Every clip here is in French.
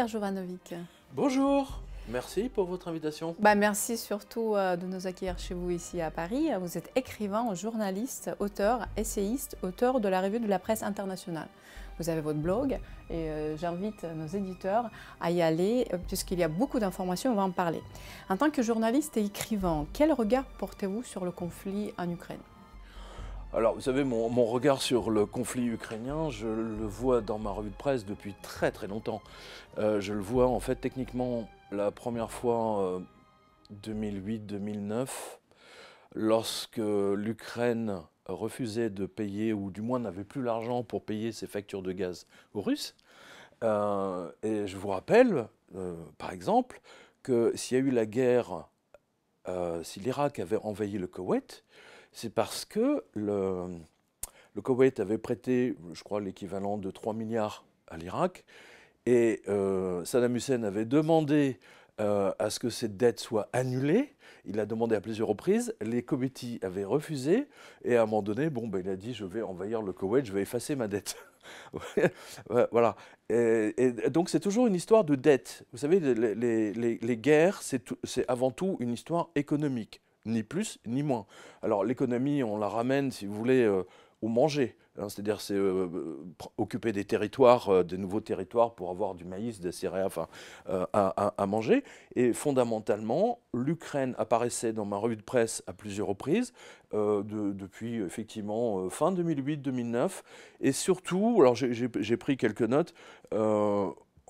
Pierre Jovanovic. Bonjour. Merci pour votre invitation. Bah, merci surtout euh, de nous accueillir chez vous ici à Paris. Vous êtes écrivain, journaliste, auteur, essayiste, auteur de la revue de la presse internationale. Vous avez votre blog et euh, j'invite nos éditeurs à y aller euh, puisqu'il y a beaucoup d'informations, on va en parler. En tant que journaliste et écrivain, quel regard portez-vous sur le conflit en Ukraine? Alors, vous savez, mon, regard sur le conflit ukrainien, je le vois dans ma revue de presse depuis très très longtemps. je le vois en fait techniquement la première fois 2008-2009, euh, lorsque l'Ukraine refusait de payer, ou du moins n'avait plus l'argent pour payer ses factures de gaz aux Russes. Euh, et je vous rappelle, euh, par exemple, que s'il y a eu la guerre, si l'Irak avait envahi le Koweït, c'est parce que le, le Koweït avait prêté, je crois, l'équivalent de 3 milliards à l'Irak, et euh, Saddam Hussein avait demandé euh, à ce que cette dette soit annulée. Il l'a demandé à plusieurs reprises. Les comités avaient refusé. Et à un moment donné, bon, ben, il a dit Je vais envahir le Koweït, je vais effacer ma dette. voilà. Et, donc, c'est toujours une histoire de dette. Vous savez, les, les guerres, c'est avant tout une histoire économique. Ni plus, ni moins. Alors, l'économie, on la ramène, si vous voulez, euh, au manger. Hein, c'est-à-dire c'est euh, occuper des territoires, euh, des nouveaux territoires pour avoir du maïs, des céréales enfin, euh, à, manger. Et fondamentalement, l'Ukraine apparaissait dans ma revue de presse à plusieurs reprises, depuis effectivement fin 2008-2009. Et surtout, alors j'ai pris quelques notes.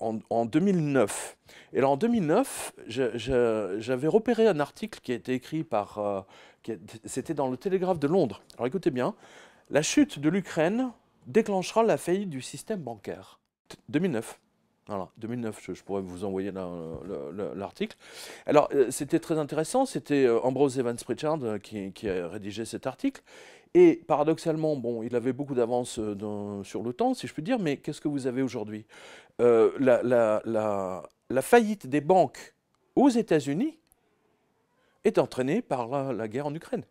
En, 2009. Et alors en 2009, j'avais repéré un article qui a été écrit par... C'était dans le Télégraphe de Londres. Alors écoutez bien, la chute de l'Ukraine déclenchera la faillite du système bancaire. 2009. Voilà, 2009, je, pourrais vous envoyer l'article. Alors, euh, c'était très intéressant, c'était euh, Ambrose Evans Pritchard euh, qui, a rédigé cet article. Et paradoxalement, bon, il avait beaucoup d'avance sur le temps, si je puis dire, mais qu'est-ce que vous avez aujourd'hui? La, la, faillite des banques aux États-Unis est entraînée par la, guerre en Ukraine.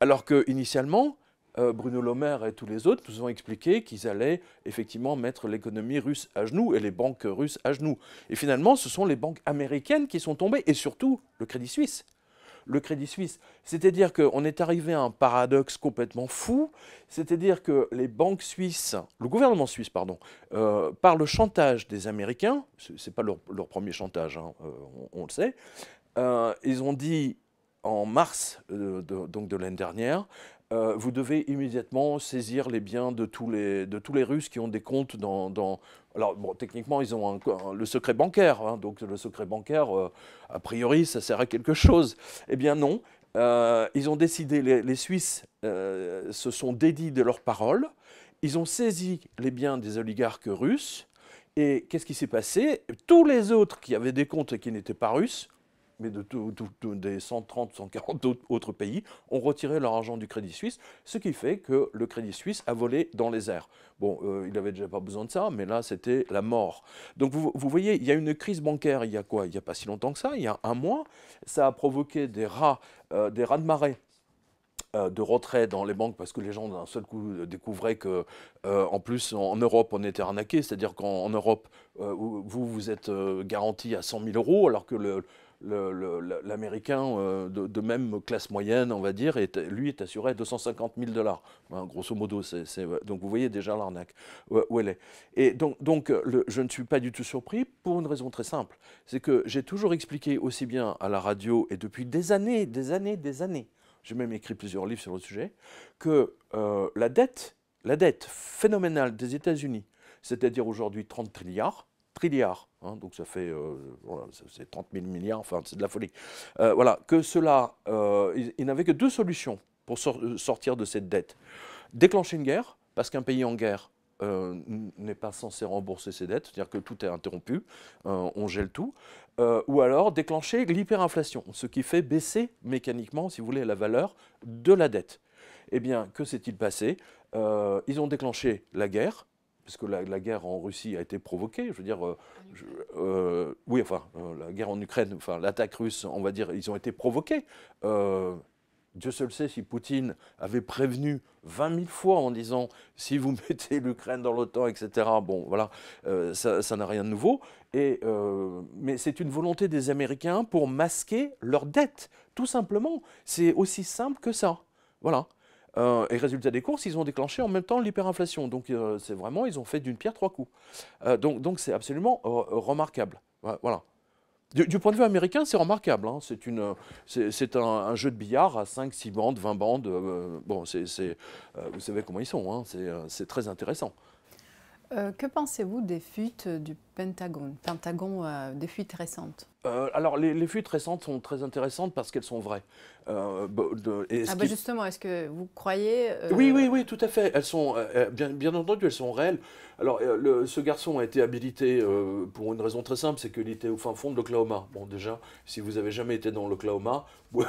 Alors que initialement, euh, Bruno Le Maire et tous les autres nous ont expliqué qu'ils allaient effectivement mettre l'économie russe à genoux et les banques russes à genoux. Et finalement, ce sont les banques américaines qui sont tombées, et surtout le Crédit Suisse. Le Crédit Suisse. C'est-à-dire qu'on est arrivé à un paradoxe complètement fou, c'est-à-dire que les banques suisses, le gouvernement suisse, pardon, euh, par le chantage des Américains, ce n'est pas leur, premier chantage, hein, euh, on, le sait, ils ont dit en mars donc de l'année dernière, euh, vous devez immédiatement saisir les biens de tous les, de tous les Russes qui ont des comptes dans... alors, techniquement, ils ont le secret bancaire. Hein, donc, le secret bancaire, euh, a priori, ça sert à quelque chose. Eh bien, non. Euh, ils ont décidé, les, Suisses se sont dédits de leurs paroles. Ils ont saisi les biens des oligarques russes. Et qu'est-ce qui s'est passé? Tous les autres qui avaient des comptes et qui n'étaient pas russes mais de, des 130, 140 autres pays ont retiré leur argent du Crédit Suisse, ce qui fait que le Crédit Suisse a volé dans les airs. Bon, euh, il n'avait déjà pas besoin de ça, mais là, c'était la mort. Donc, vous, voyez, il y a une crise bancaire, il y a quoi? Il n'y a pas si longtemps que ça, il y a un mois. Ça a provoqué des rats, euh, des rats de marée euh, de retrait dans les banques parce que les gens d'un seul coup découvraient que, en plus, en Europe, on était arnaqué. C'est-à-dire qu'en Europe, vous, vous êtes garanti à 100 000 euros, alors que le, l'Américain euh, de, même classe moyenne, on va dire, lui est assuré à 250 000 dollars. Hein, grosso modo, donc vous voyez déjà l'arnaque où, elle est. Et donc, donc je ne suis pas du tout surpris pour une raison très simple. C'est que j'ai toujours expliqué aussi bien à la radio et depuis des années, des années, des années, j'ai même écrit plusieurs livres sur le sujet, que euh, la dette, la dette phénoménale des États-Unis, c'est-à-dire aujourd'hui 30 trilliards, hein, donc ça fait euh, c'est 30 000 milliards, enfin c'est de la folie. Euh, voilà, que cela, euh, il, n'avait que deux solutions pour sortir de cette dette. Déclencher une guerre, parce qu'un pays en guerre n'est pas censé rembourser ses dettes, c'est-à-dire que tout est interrompu, on gèle tout, ou alors déclencher l'hyperinflation, ce qui fait baisser mécaniquement, si vous voulez, la valeur de la dette. Eh bien, que s'est-il passé? Ils ont déclenché la guerre, puisque la, la, guerre en Russie a été provoquée, je veux dire, euh, euh, oui, enfin, euh, la guerre en Ukraine, enfin, l'attaque russe, on va dire, ils ont été provoqués. Dieu seul sait si Poutine avait prévenu 20 000 fois en disant si vous mettez l'Ukraine dans l'OTAN, etc. Bon, voilà, ça n'a rien de nouveau. Et, mais c'est une volonté des Américains pour masquer leur dette, tout simplement. C'est aussi simple que ça. Voilà. Euh, et résultat des courses, ils ont déclenché en même temps l'hyperinflation. Donc c'est vraiment, ils ont fait d'une pierre trois coups. donc donc c'est absolument remarquable. Voilà. Du, point de vue américain, c'est remarquable. Hein. C'est un, jeu de billard à 5, 6 bandes, 20 bandes. Euh, bon, c'est, euh, vous savez comment ils sont. Hein. Euh, c'est très intéressant. que pensez-vous des fuites du Pentagone, Pentagone des fuites récentes Alors, les, les, fuites récentes sont très intéressantes parce qu'elles sont vraies. Euh, ah bah justement, est-ce que vous croyez euh, Oui, oui, oui, tout à fait. Elles sont, euh, bien, bien entendu, elles sont réelles. Alors, le, ce garçon a été habilité pour une raison très simple, c'est qu'il était au fin fond de l'Oklahoma. Bon, déjà, si vous avez jamais été dans l'Oklahoma, il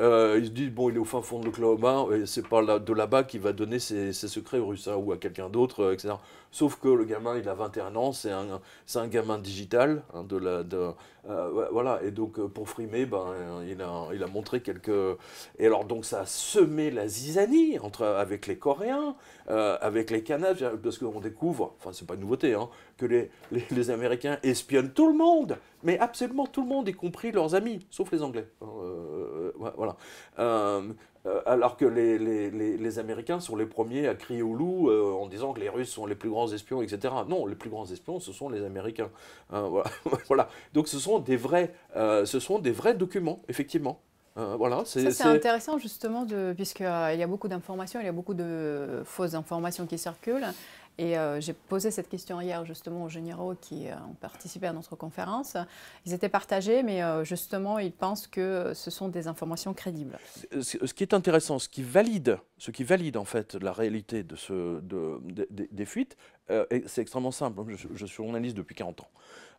se dit bon, il est au fin fond de l'Oklahoma, et c'est pas là, de là-bas qu'il va donner ses, secrets aux Russes hein, ou à quelqu'un d'autre, etc. Sauf que le gamin, il a 21 ans, c'est un, un gamin digital, hein, de, voilà. Et donc, pour frimer, ben, il a, il a montré quelques. Et alors, donc, ça a semé la zizanie entre, avec les Coréens, euh, avec les Canadiens, parce qu'on découvre, enfin, c'est pas une nouveauté, hein, que les, Américains espionnent tout le monde, mais absolument tout le monde, y compris leurs amis, sauf les Anglais. Hein, euh, voilà. Euh, alors que les, les, Américains sont les premiers à crier au loup en disant que les Russes sont les plus grands espions, etc. Non, les plus grands espions, ce sont les Américains. Hein, voilà. voilà. Donc ce sont des vrais, ce sont des vrais documents, effectivement. Euh, voilà, c'est intéressant justement, puisqu'il euh, y a beaucoup d'informations, il y a beaucoup de fausses informations qui circulent. Et euh, j'ai posé cette question hier justement aux généraux qui ont participé à notre conférence. Ils étaient partagés, mais justement, ils pensent que ce sont des informations crédibles. Ce qui est intéressant, ce qui valide, ce qui valide en fait la réalité de ce, des fuites, c'est extrêmement simple. Je, suis journaliste depuis 40 ans.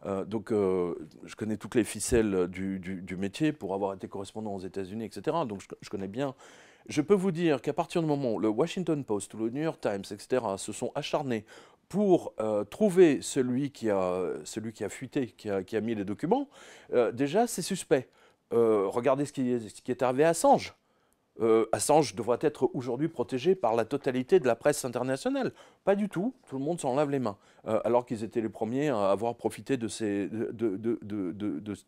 Euh, donc, euh, je connais toutes les ficelles du, métier pour avoir été correspondant aux États-Unis, etc. Donc, je, connais bien. Je peux vous dire qu'à partir du moment où le Washington Post ou le New York Times, etc., se sont acharnés pour euh, trouver celui qui, a, celui qui a fuité, qui a, qui a mis les documents, déjà, c'est suspect. regardez ce qui, ce qui est arrivé à Assange. Euh, Assange devrait être aujourd'hui protégé par la totalité de la presse internationale. Pas du tout, tout le monde s'en lave les mains, euh, alors qu'ils étaient les premiers à avoir profité de ces, de, de,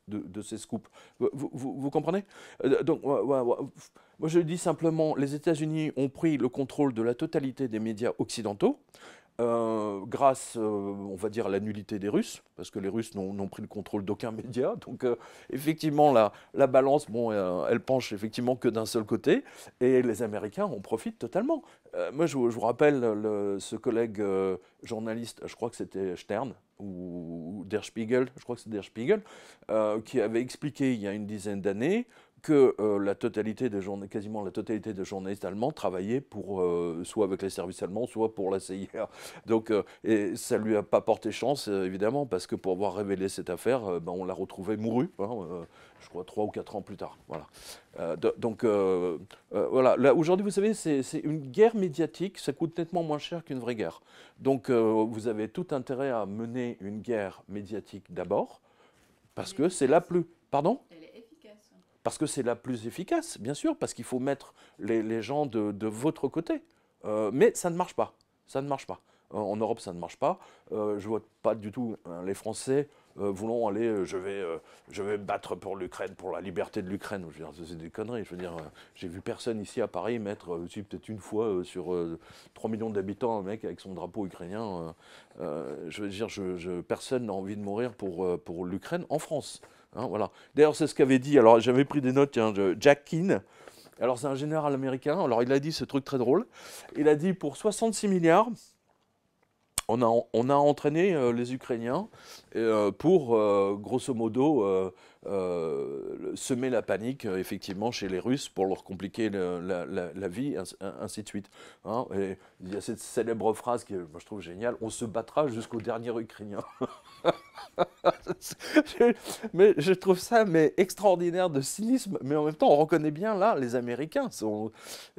de, ces scoops. Vous, vous, comprenez? Euh, Donc, moi je dis simplement, les États-Unis ont pris le contrôle de la totalité des médias occidentaux. Euh, grâce, euh, on va dire, à la nullité des Russes, parce que les Russes n'ont pris le contrôle d'aucun média. Donc, euh, effectivement, la, la, balance, bon, elle penche effectivement que d'un seul côté, et les Américains en profitent totalement. moi, je, vous rappelle ce collègue journaliste, je crois que c'était Stern, ou, Der Spiegel, je crois que c'est Der Spiegel, qui avait expliqué il y a une dizaine d'années que euh, la totalité des journalistes, quasiment la totalité des journalistes allemands travaillaient pour, euh, soit avec les services allemands, soit pour la CIA. Donc, euh, et ça lui a pas porté chance, évidemment, parce que pour avoir révélé cette affaire, ben, on l'a retrouvé mouru, hein, je crois, trois ou quatre ans plus tard. Voilà. donc, voilà. Là, aujourd'hui, vous savez, c'est une guerre médiatique, ça coûte nettement moins cher qu'une vraie guerre. Donc, vous avez tout intérêt à mener une guerre médiatique d'abord, parce que c'est la plus... Pardon? Parce que c'est la plus efficace, bien sûr, parce qu'il faut mettre les, gens de, votre côté. Euh, mais ça ne marche pas. Ça ne marche pas. Euh, en Europe, ça ne marche pas. Euh, je ne vois pas du tout hein, les Français voulant aller, je vais, je vais battre pour l'Ukraine, pour la liberté de l'Ukraine. C'est des conneries. Je veux dire, j'ai vu personne ici à Paris mettre, peut-être une fois sur 3 millions d'habitants, un mec avec son drapeau ukrainien. je veux dire, je, personne n'a envie de mourir pour, pour l'Ukraine en France. Hein. D'ailleurs, c'est ce qu'avait dit, alors j'avais pris des notes, tiens, Jack Keane. Alors, c'est un général américain. Alors, il a dit ce truc très drôle. Il a dit pour 66 milliards, on a, on a entraîné euh, les Ukrainiens euh, pour, euh, grosso modo, semer la panique, effectivement, chez les Russes pour leur compliquer la, vie, ainsi de suite. Hein. Il y a cette célèbre phrase que moi, je trouve géniale on se battra jusqu'au dernier Ukrainien. mais je trouve ça mais extraordinaire de cynisme, mais en même temps, on reconnaît bien là, les Américains,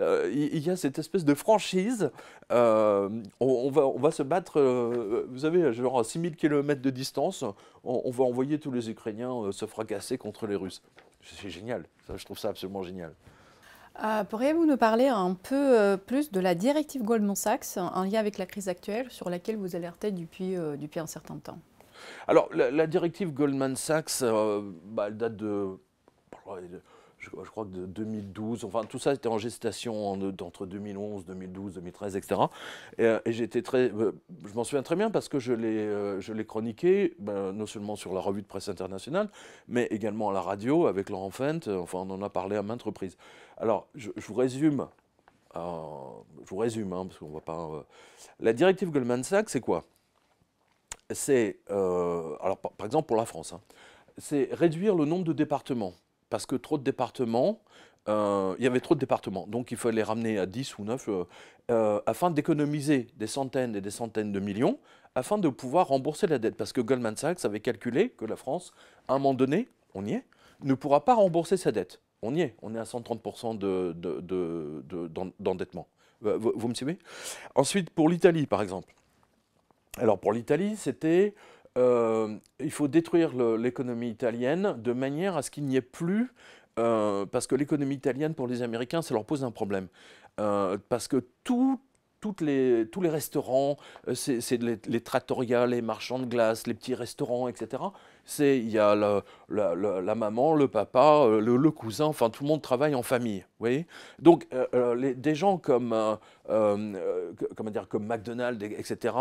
euh, il y a cette espèce de franchise, euh, on, va, on va se battre, euh, vous savez, genre à 6000 km de distance, on, va envoyer tous les Ukrainiens se fracasser contre les Russes. C'est génial, ça, je trouve ça absolument génial. Euh, pourriez-vous nous parler un peu euh, plus de la directive Goldman Sachs en lien avec la crise actuelle sur laquelle vous alertez depuis, euh, depuis un certain temps? Alors, la, directive Goldman Sachs, bah, elle date de je, crois que de 2012, enfin tout ça était en gestation entre 2011, 2012, 2013, etc. Et, j'étais très, euh, je m'en souviens très bien parce que je l'ai, euh, je chroniqué, ben, non seulement sur la revue de presse internationale, mais également à la radio avec Laurent Fent. Enfin, on en a parlé à maintes reprises. Alors, je, vous résume. Euh, je vous résume, hein, parce qu'on va pas. la directive Goldman Sachs, c'est quoi? C'est, alors par, exemple pour la France, hein, c'est réduire le nombre de départements parce que trop de départements, euh, il y avait trop de départements, donc il fallait les ramener à 10 ou 9 euh, euh, afin d'économiser des centaines et des centaines de millions, afin de pouvoir rembourser la dette. Parce que Goldman Sachs avait calculé que la France, à un moment donné, on y est, ne pourra pas rembourser sa dette. On y est, on est à 130% d'endettement. De, vous, vous, me suivez? Ensuite, pour l'Italie, par exemple. Alors pour l'Italie, c'était euh, il faut détruire l'économie italienne de manière à ce qu'il n'y ait plus, euh, parce que l'économie italienne, pour les Américains, ça leur pose un problème. Euh, parce que tout, toutes les, tous les restaurants, c'est les, les trattoria, les marchands de glace, les petits restaurants, etc. Il y a la, maman, le papa, le, cousin, enfin tout le monde travaille en famille. Vous voyez Donc les, des gens comme euh, comment dire, comme McDonald's, etc.,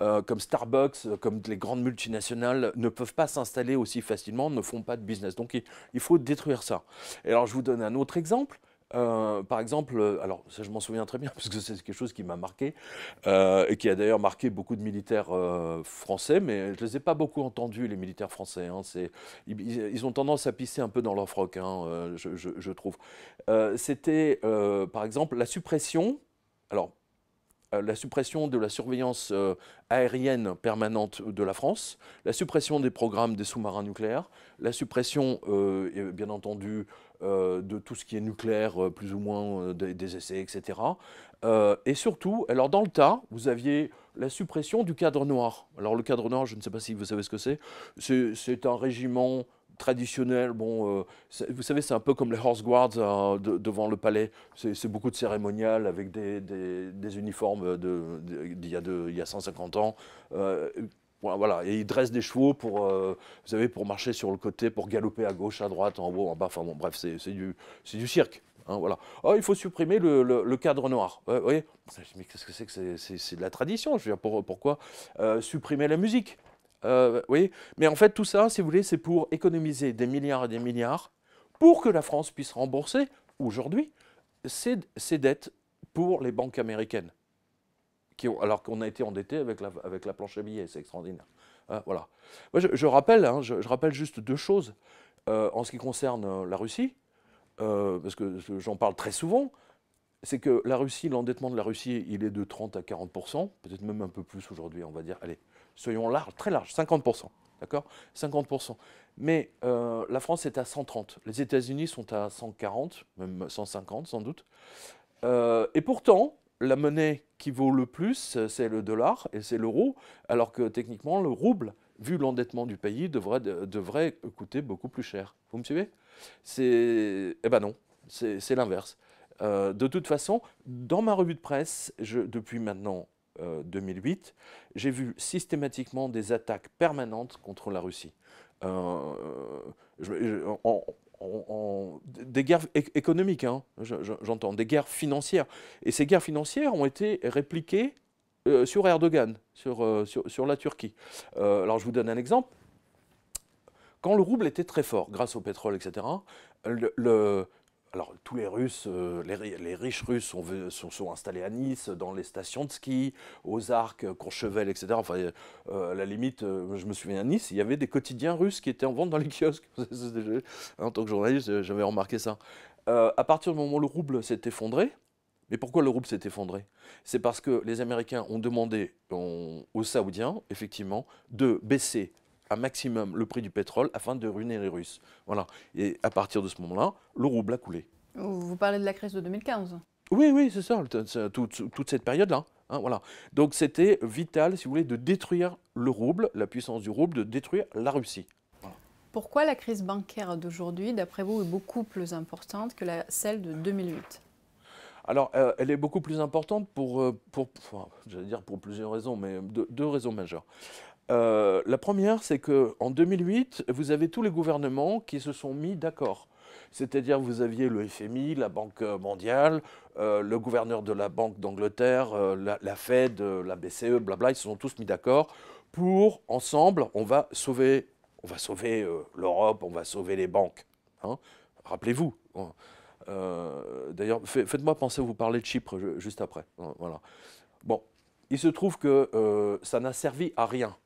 euh, comme Starbucks, comme les grandes multinationales, ne peuvent pas s'installer aussi facilement, ne font pas de business. Donc il, faut détruire ça. Et alors je vous donne un autre exemple. Euh, par exemple, alors ça je m'en souviens très bien parce que c'est quelque chose qui m'a marqué et qui a d'ailleurs marqué beaucoup de militaires français, mais je ne les ai pas beaucoup entendus, les militaires français. Hein. ils, ont tendance à pisser un peu dans leur froc, hein, je, trouve. C'était par exemple la suppression alors, euh, la suppression de la surveillance euh, aérienne permanente de la France, la suppression des programmes des sous-marins nucléaires, la suppression, euh, bien entendu, de tout ce qui est nucléaire, plus ou moins des, essais, etc. et surtout, alors dans le tas, vous aviez la suppression du cadre noir. Alors le cadre noir, je ne sais pas si vous savez ce que c'est. C'est un régiment traditionnel. Bon, euh, vous savez, c'est un peu comme les Horse Guards euh, devant le palais. C'est beaucoup de cérémonial avec des, uniformes d'il y, a 150 ans. Euh, voilà, et ils dressent des chevaux pour, vous savez, pour marcher sur le côté, pour galoper à gauche, à droite, en haut, en bas. Enfin bon, bref, c'est du, du cirque. Hein, voilà. Oh, il faut supprimer le, cadre noir. vous voyez Mais qu'est-ce que c'est que c'est de la tradition Je veux dire, pourquoi supprimer la musique euh, oui, mais en fait, tout ça, si vous voulez, c'est pour économiser des milliards et des milliards pour que la France puisse rembourser aujourd'hui ses, dettes pour les banques américaines. Alors qu'on a été endetté avec la, planche à billets, c'est extraordinaire. Euh, voilà. Je, rappelle, hein, je, rappelle juste deux choses euh, en ce qui concerne la Russie, parce que j'en parle très souvent c'est que la Russie, l'endettement de la Russie, il est de 30 à 40% peut-être même un peu plus aujourd'hui, on va dire. Allez, soyons larges, très larges, 50%. D'accord? 50%. Mais euh, la France est à 130. Les États-Unis sont à 140, même 150 sans doute. Euh, et pourtant, la monnaie qui vaut le plus, c'est le dollar et c'est l'euro, alors que techniquement, le rouble, vu l'endettement du pays, devrait, coûter beaucoup plus cher. Vous me suivez? Eh ben non, c'est l'inverse. Euh, de toute façon, dans ma revue de presse, depuis maintenant 2008, euh, j'ai vu systématiquement des attaques permanentes contre la Russie. Euh, des guerres économiques, hein, j'entends, des guerres financières. Et ces guerres financières ont été répliquées euh, sur Erdogan, sur, sur, la Turquie. alors je vous donne un exemple. Quand le rouble était très fort, grâce au pétrole, etc., le, alors, tous les Russes, euh, les, riches Russes sont, installés à Nice, dans les stations de ski, aux Arcs, Courchevel, etc. Enfin, euh, à la limite, euh, je me souviens à Nice, il y avait des quotidiens russes qui étaient en vente dans les kiosques. en tant que journaliste, j'avais remarqué ça. à partir du moment où le rouble s'est effondré, mais pourquoi le rouble s'est effondré? C'est parce que les Américains ont demandé aux Saoudiens, effectivement, de baisser un maximum le prix du pétrole afin de ruiner les Russes. Voilà. Et à partir de ce moment-là, le rouble a coulé. Vous parlez de la crise de 2015 Oui, oui, c'est ça, toute, cette période-là. Hein, voilà. Donc c'était vital, si vous voulez, de détruire le rouble, la puissance du rouble, de détruire la Russie. Pourquoi la crise bancaire d'aujourd'hui, d'après vous, est beaucoup plus importante que la, celle de 2008 alors, euh, elle est beaucoup plus importante pour, euh, pour, dire pour plusieurs raisons, mais deux, raisons majeures. Euh, la première, c'est qu'en 2008, vous avez tous les gouvernements qui se sont mis d'accord. C'est-à-dire, vous aviez le FMI, la Banque mondiale, le gouverneur de la Banque d'Angleterre, la, Fed, la BCE, blabla, ils se sont tous mis d'accord pour, ensemble, on va sauver, on va sauver l'Europe, on va sauver les banques. Hein. Rappelez-vous. Hein. Euh, d'ailleurs, faites-moi penser, vous parler de Chypre juste après. Hein, voilà. Bon, il se trouve que euh, ça n'a servi à rien.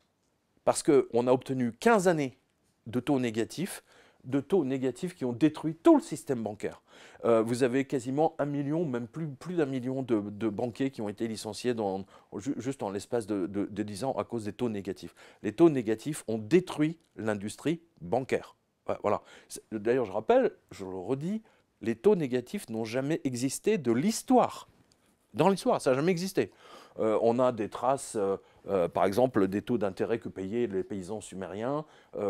Parce qu'on a obtenu 15 années de taux négatifs, de taux négatifs qui ont détruit tout le système bancaire. Euh, vous avez quasiment un million, même plus, d'un million de, banquiers qui ont été licenciés juste en l'espace de, de, 10 ans à cause des taux négatifs. Les taux négatifs ont détruit l'industrie bancaire. D'ailleurs, je rappelle, je le redis, les taux négatifs n'ont jamais existé de l'histoire. Dans l'histoire, ça n'a jamais existé. Euh, on a des traces, euh, euh, par exemple, des taux d'intérêt que payaient les paysans sumériens,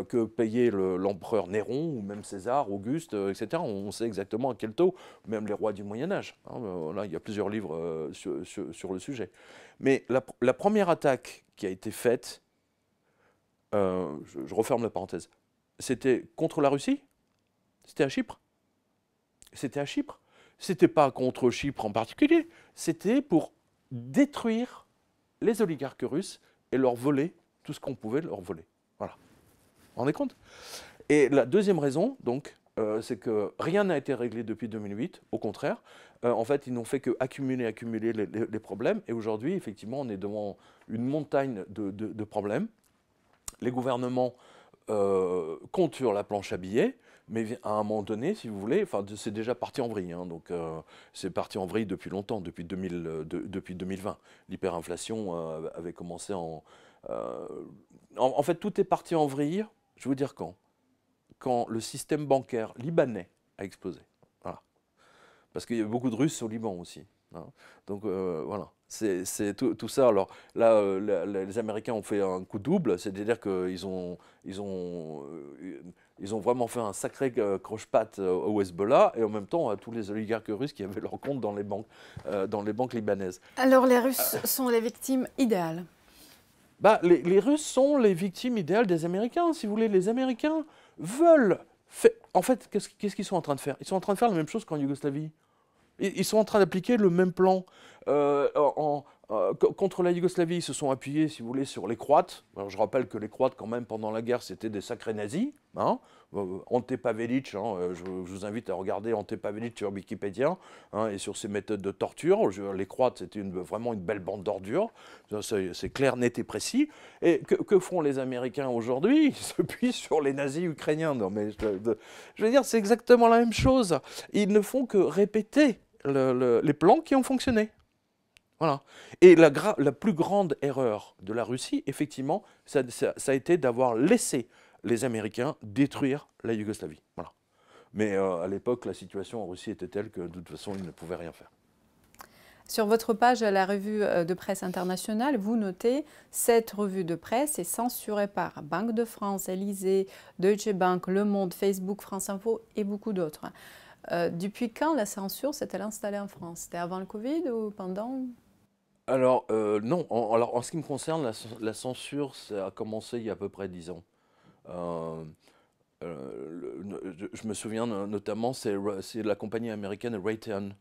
que payait l'empereur Néron, ou même César, Auguste, etc. On sait exactement à quel taux, même les rois du Moyen Âge. Hein, là, il y a plusieurs livres sur, le sujet. Mais la, première attaque qui a été faite, je referme la parenthèse, c'était contre la Russie? C'était à Chypre? C'était à Chypre? C'était pas contre Chypre en particulier, c'était pour détruire les oligarques russes et leur voler tout ce qu'on pouvait leur voler. Voilà. Vous vous rendez compte? Et la deuxième raison, donc, euh, c'est que rien n'a été réglé depuis 2008. Au contraire, euh, en fait, ils n'ont fait que accumuler, accumuler les, problèmes. Et aujourd'hui, effectivement, on est devant une montagne de, problèmes. Les gouvernements euh, comptent sur la planche à billets mais à un moment donné, si vous voulez, c'est déjà parti en vrille. Hein, donc, euh, c'est parti en vrille depuis longtemps, depuis, 2000, euh, depuis 2020. L'hyperinflation euh, avait commencé en, en, fait, tout est parti en vrille. Je vais vous dire quand? Quand le système bancaire libanais a explosé. Voilà. Parce qu'il y a beaucoup de Russes au Liban aussi. Hein. Donc voilà, c'est tout, tout, ça. Alors là, les Américains ont fait un coup double, c'est-à-dire qu'ils ont, ils ont ils ont vraiment fait un sacré euh, croche-patte euh, au Hezbollah et en même temps à tous les oligarques russes qui avaient leur compte dans les banques, euh, dans les banques libanaises. Alors les Russes sont les victimes idéales bah, les, Russes sont les victimes idéales des Américains. Si vous voulez, les Américains veulent... En fait, qu'est-ce qu'ils sont en train de faire? Ils sont en train de faire la même chose qu'en Yougoslavie. Ils sont en train d'appliquer le même plan. en, euh, contre la Yougoslavie, ils se sont appuyés, si vous voulez, sur les Croates. Je rappelle que les Croates, quand même, pendant la guerre, c'était des sacrés nazis. Hein. Euh, Ante Pavelic, hein, euh, je, vous invite à regarder Ante Pavelic sur Wikipédia hein, et sur ses méthodes de torture. les Croates, c'était vraiment une belle bande d'ordures. C'est clair, net et précis. Et que, font les Américains aujourd'hui? Ils se puient sur les nazis ukrainiens. Je, veux dire, c'est exactement la même chose. Ils ne font que répéter les plans qui ont fonctionné. Voilà. Et la, plus grande erreur de la Russie, effectivement, ça, a été d'avoir laissé les Américains détruire la Yougoslavie. Voilà. Mais euh, à l'époque, la situation en Russie était telle que de toute façon, ils ne pouvaient rien faire. Sur votre page, la revue euh, de presse internationale, vous notez cette revue de presse est censurée par Banque de France, Élysée, Deutsche Bank, Le Monde, Facebook, France Info et beaucoup d'autres. Euh, depuis quand la censure s'est-elle installée en France? C'était avant le Covid ou pendant? Alors, euh, non. En, alors, en ce qui me concerne, la, censure, a commencé il y a à peu près dix ans. Euh, euh, je, me souviens notamment, c'est la compagnie américaine Raytheon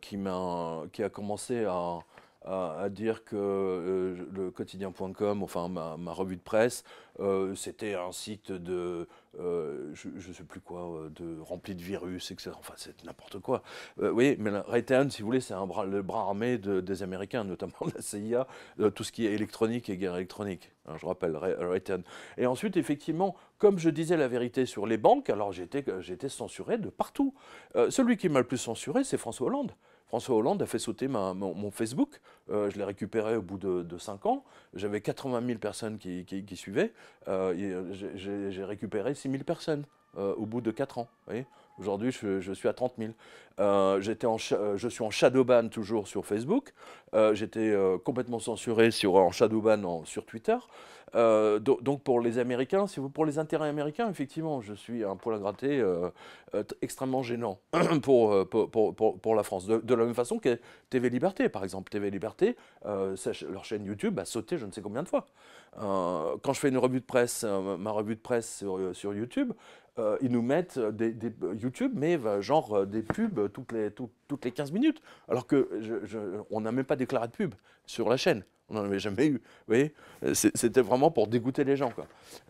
qui, a commencé à, à, dire que euh, le quotidien.com, enfin ma, revue de presse, euh, c'était un site de, euh, je ne sais plus quoi, de rempli de virus, etc. Enfin, c'est n'importe quoi. oui, mais Raytheon, si vous voulez, c'est le bras armé des Américains, notamment de la CIA, tout ce qui est électronique et guerre électronique. Hein, je rappelle, Raytheon. Et ensuite, effectivement, comme je disais la vérité sur les banques, alors j'étais censuré de partout. celui qui m'a le plus censuré, c'est François Hollande. François Hollande a fait sauter mon, Facebook. Euh, je l'ai récupéré au bout de, 5 ans. J'avais 80 000 personnes qui, suivaient. Euh, j'ai récupéré 6 000 personnes euh, au bout de 4 ans. Aujourd'hui, je, suis à 30 000. Euh, en, je suis en shadowban toujours sur Facebook. J'étais complètement censuré sur, en shadowban sur Twitter. Euh, donc pour les Américains, si vous, pour les intérêts américains, effectivement, je suis un poil à gratter euh, euh, extrêmement gênant pour, pour, pour, pour, la France. De, la même façon que TV Liberté, par exemple. TV Liberté, leur chaîne YouTube a sauté je ne sais combien de fois. quand je fais une revue de presse, ma revue de presse sur, sur YouTube, ils nous mettent des, YouTube, mais genre des pubs toutes les, toutes les 15 minutes, alors qu'on je, n'a même pas déclaré de pub sur la chaîne. On n'en avait jamais eu. Vous voyez C'était vraiment pour dégoûter les gens.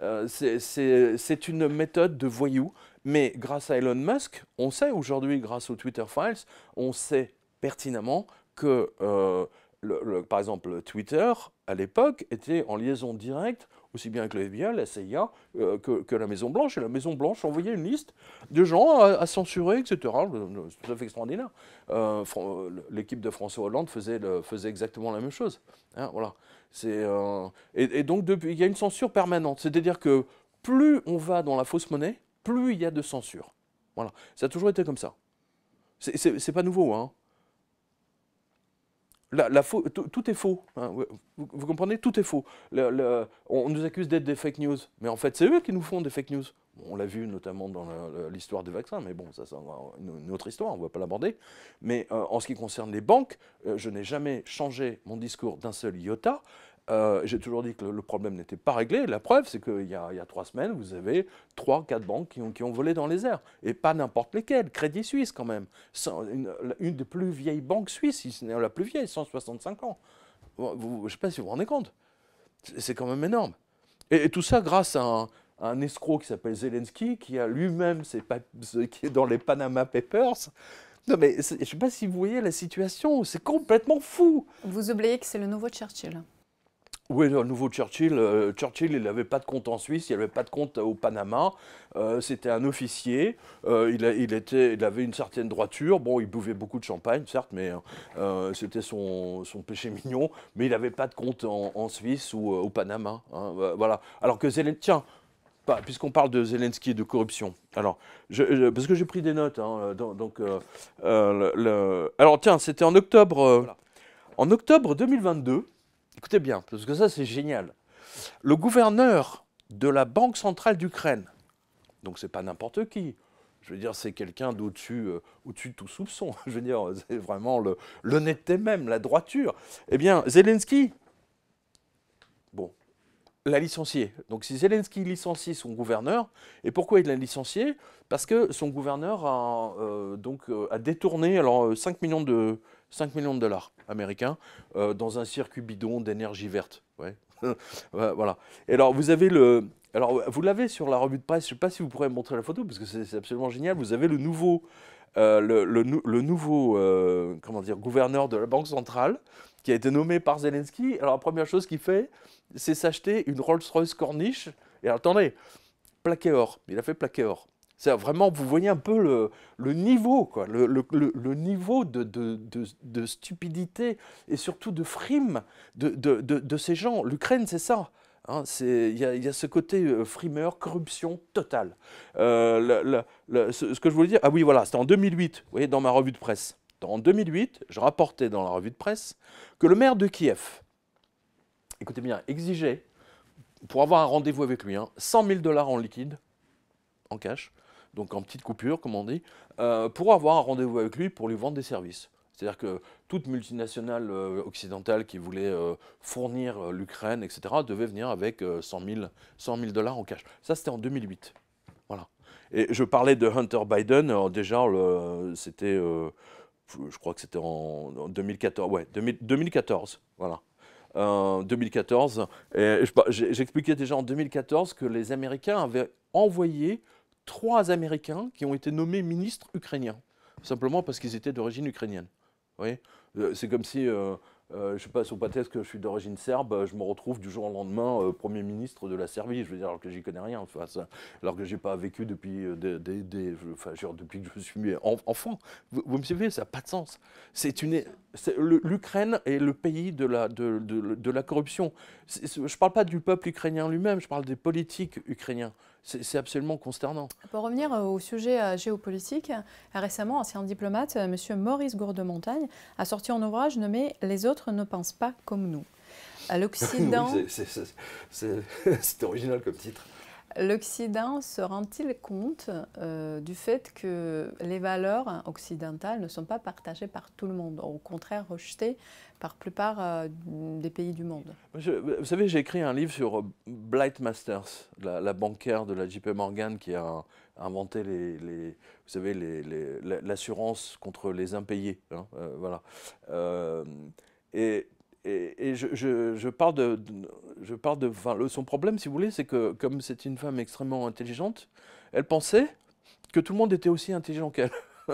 Euh, c'est une méthode de voyou, mais grâce à Elon Musk, on sait aujourd'hui, grâce aux Twitter Files, on sait pertinemment que, euh, par exemple, Twitter, à l'époque, était en liaison directe aussi bien avec le FBI, la CIA, euh, que, la Maison-Blanche. Et la Maison-Blanche envoyait une liste de gens à, censurer, etc. C'est tout à fait extraordinaire. Euh, l'équipe de François Hollande faisait, exactement la même chose. Hein, voilà. Euh, et, donc, il y a une censure permanente. C'est-à-dire que plus on va dans la fausse monnaie, plus il y a de censure. Voilà. Ça a toujours été comme ça. C'est pas nouveau, hein tout, est faux. Hein, vous, comprenez? Tout est faux. on nous accuse d'être des fake news, mais en fait, c'est eux qui nous font des fake news. On l'a vu notamment dans l'histoire des vaccins, mais bon, ça c'est une, autre histoire, on ne va pas l'aborder. Mais euh, en ce qui concerne les banques, euh, je n'ai jamais changé mon discours d'un seul iota. Euh, j'ai toujours dit que le, problème n'était pas réglé. La preuve, c'est qu'il y, a trois semaines, vous avez trois, quatre banques qui ont, volé dans les airs. Et pas n'importe lesquelles. Crédit Suisse, quand même. Une, une, des plus vieilles banques suisses, si ce n'est la plus vieille, 165 ans. je ne sais pas si vous vous rendez compte. C'est quand même énorme. Et, tout ça grâce à un, escroc qui s'appelle Zelensky, qui a lui-même, qui est dans les Panama Papers. Non, mais je ne sais pas si vous voyez la situation, c'est complètement fou. Vous oubliez que c'est le nouveau Churchill. Oui, le nouveau Churchill. Euh, Churchill, il n'avait pas de compte en Suisse, il n'avait pas de compte au Panama. Euh, c'était un officier. Euh, il, il, était, il avait une certaine droiture. Bon, il buvait beaucoup de champagne, certes, mais c'était son, son, péché mignon. Mais il n'avait pas de compte en, Suisse ou au Panama. Hein, voilà. Alors que Zelensky, tiens, puisqu'on parle de Zelensky et de corruption. Alors, je, parce que j'ai pris des notes. Hein, donc, le, alors tiens, c'était en octobre. En octobre 2022. Écoutez bien, parce que ça c'est génial. Le gouverneur de la Banque centrale d'Ukraine, donc c'est pas n'importe qui, je veux dire, c'est quelqu'un d'au-dessus euh, au de tout soupçon. Je veux dire, c'est vraiment l'honnêteté même, la droiture. Eh bien, Zelensky, bon, l'a licencié. Donc si Zelensky licencie son gouverneur, et pourquoi il l'a licencié? Parce que son gouverneur a, euh, donc, euh, a détourné alors, 5 millions de, 5 millions de dollars américains euh, dans un circuit bidon d'énergie verte. Ouais. voilà. Et alors, vous avez le. Alors, vous l'avez sur la revue de presse, je ne sais pas si vous pourrez montrer la photo, parce que c'est absolument génial. Vous avez le nouveau, euh, le, nouveau euh, comment dire, gouverneur de la Banque centrale qui a été nommé par Zelensky. Alors, la première chose qu'il fait, c'est s'acheter une Rolls-Royce Corniche. Et attendez, plaqué or. Il a fait plaqué or. C'est vraiment, vous voyez un peu le, niveau, quoi, le, niveau de, stupidité et surtout de frime de, ces gens. L'Ukraine, c'est ça. Hein, il y, a ce côté euh, frimeur, corruption totale. Euh, ce, que je voulais dire, ah oui, voilà, c'était en 2008, vous voyez, dans ma revue de presse. En 2008, je rapportais dans la revue de presse que le maire de Kiev, écoutez bien, exigeait, pour avoir un rendez-vous avec lui, 100 000 dollars en liquide, en cash, donc en petite coupure, comme on dit, euh, pour avoir un rendez-vous avec lui pour lui vendre des services. C'est-à-dire que toute multinationale euh, occidentale qui voulait euh, fournir l'Ukraine, etc., devait venir avec 100 000, dollars en cash. Ça, c'était en 2008. Voilà. Et je parlais de Hunter Biden, déjà, c'était, je crois que c'était en, 2014, ouais, 2014, voilà. 2014. J'expliquais déjà en 2014 que les Américains avaient envoyé trois Américains qui ont été nommés ministres ukrainiens, simplement parce qu'ils étaient d'origine ukrainienne. Euh, c'est comme si euh, euh, je sais pas, sous prétexte que je suis d'origine serbe, je me retrouve du jour au lendemain euh, Premier ministre de la Serbie, je veux dire, alors que j'y connais rien, enfin, alors que j'ai pas vécu depuis, des, des, enfin, genre, depuis que je suis enfant. Vous, vous, me suivez, ça n'a pas de sens. C'est une, L'Ukraine est le pays de la, de, de, de la corruption. Je ne parle pas du peuple ukrainien lui-même, je parle des politiques ukrainiens. C'est absolument consternant. Pour revenir au sujet géopolitique, récemment, ancien diplomate, M. Maurice Gourdemontagne a sorti un ouvrage nommé Les autres ne pensent pas comme nous. L'Occident. c'est original comme titre. L'Occident se rend-il compte euh, du fait que les valeurs occidentales ne sont pas partagées par tout le monde, au contraire rejetées par la plupart euh, des pays du monde? Vous savez, j'ai écrit un livre sur euh, Blight Masters, la, bancaire de la JP Morgan qui a inventé les, vous savez, l'assurance contre les impayés. Hein, voilà. Et, je, parle de, je parle de son problème, si vous voulez, c'est que comme c'est une femme extrêmement intelligente, elle pensait que tout le monde était aussi intelligent qu'elle.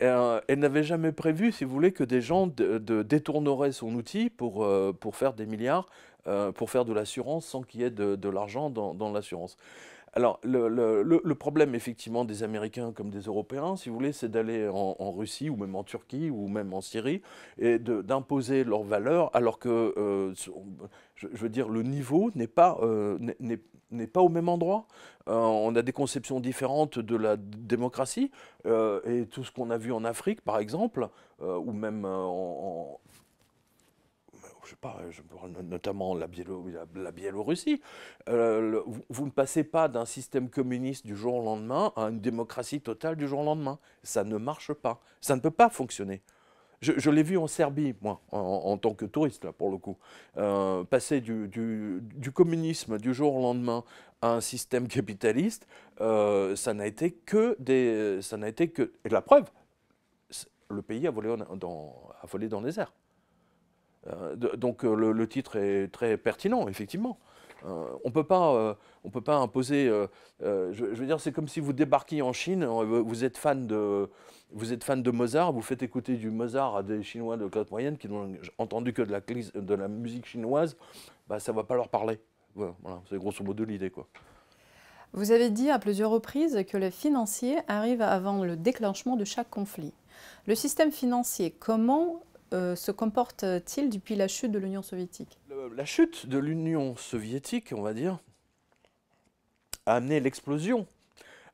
Euh, elle n'avait jamais prévu, si vous voulez, que des gens détourneraient son outil pour, euh, pour faire des milliards, euh, pour faire de l'assurance sans qu'il y ait de, l'argent dans l'assurance. Alors, le, problème, effectivement, des Américains comme des Européens, si vous voulez, c'est d'aller en, Russie ou même en Turquie ou même en Syrie et d'imposer leurs valeurs, alors que, euh, je, veux dire, le niveau n'est pas, euh, pas au même endroit. Euh, on a des conceptions différentes de la démocratie et tout ce qu'on a vu en Afrique, par exemple, ou même en, je sais pas, notamment la, Biélorussie, euh, vous, ne passez pas d'un système communiste du jour au lendemain à une démocratie totale du jour au lendemain. Ça ne marche pas. Ça ne peut pas fonctionner. Je, l'ai vu en Serbie, moi, en, tant que touriste, pour le coup. Euh, passer du, communisme du jour au lendemain à un système capitaliste, euh, ça n'a été que des. Ça n'a été que. Et la preuve, le pays a volé dans les airs. Euh, donc euh, le, titre est très pertinent, effectivement. Euh, on ne peut pas imposer. Je, veux dire, c'est comme si vous débarquiez en Chine, vous êtes fan de, vous êtes fan de Mozart, vous faites écouter du Mozart à des Chinois de classe moyenne qui n'ont entendu que de la, musique chinoise, bah, ça ne va pas leur parler. Voilà, c'est grosso modo l'idée. Vous avez dit à plusieurs reprises que le financier arrive avant le déclenchement de chaque conflit. Le système financier, comment euh, se comporte-t-il depuis la chute de l'Union soviétique? La chute de l'Union soviétique, on va dire, a amené l'explosion.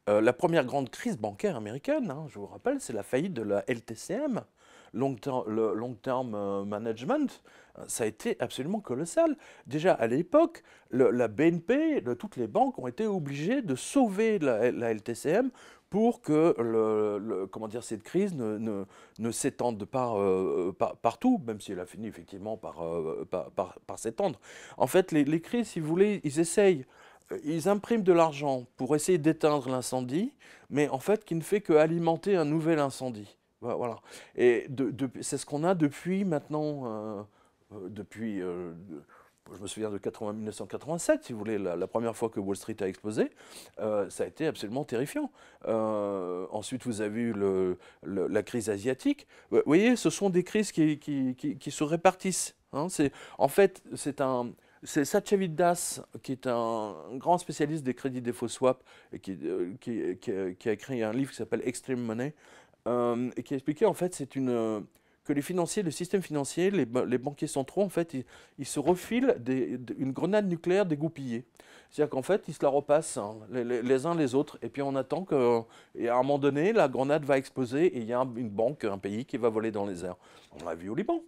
Euh, la première grande crise bancaire américaine, hein, je vous rappelle, c'est la faillite de la LTCM, long le Long Term euh, Management. Ça a été absolument colossal. Déjà à l'époque, la BNP, toutes les banques ont été obligées de sauver la, LTCM pour que comment dire, cette crise ne, s'étende pas euh, partout, même si elle a fini effectivement par, euh, s'étendre. En fait, les, les, crises, si vous voulez, ils essayent, euh, ils impriment de l'argent pour essayer d'éteindre l'incendie, mais en fait, qui ne fait qu'alimenter un nouvel incendie. Voilà. Et c'est ce qu'on a depuis maintenant, depuis je me souviens de 80, 1987, si vous voulez, la, première fois que Wall Street a explosé, euh, ça a été absolument terrifiant. Euh, ensuite, vous avez eu la crise asiatique. Vous voyez, ce sont des crises qui, se répartissent. Hein. en fait, c'est un... C'est Satyavid Das, qui est un grand spécialiste des crédits qui, euh, qui, a écrit un livre qui s'appelle Extreme Money, et qui a expliqué, en fait, une que les financiers, le système financier, les, banquiers centraux, en fait, ils, se refilent une grenade nucléaire dégoupillée. C'est-à-dire qu'en fait, ils se la repassent hein, les, uns les autres, et puis on attend qu'à un moment donné, la grenade va exploser et il y a une banque, un pays qui va voler dans les airs. On l'a vu au Liban,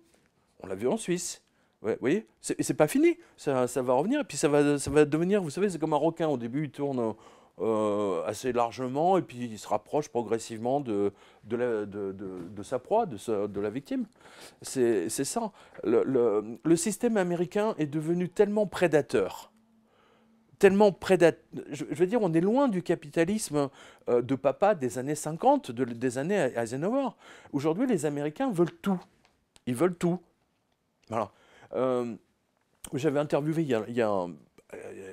on l'a vu en Suisse. vous voyez, c'est pas fini, ça, ça, va revenir, et puis ça va, ça va devenir, vous savez, c'est comme un requin, au début il tourne euh, assez largement et puis il se rapproche progressivement de, de, sa proie, de, la victime. C'est ça. Le, le, système américain est devenu tellement prédateur. Tellement prédateur. Je, veux dire, on est loin du capitalisme euh, de papa des années 50, des années Eisenhower. Aujourd'hui, les Américains veulent tout. Ils veulent tout. Voilà. Euh, j'avais interviewé il y a, il y a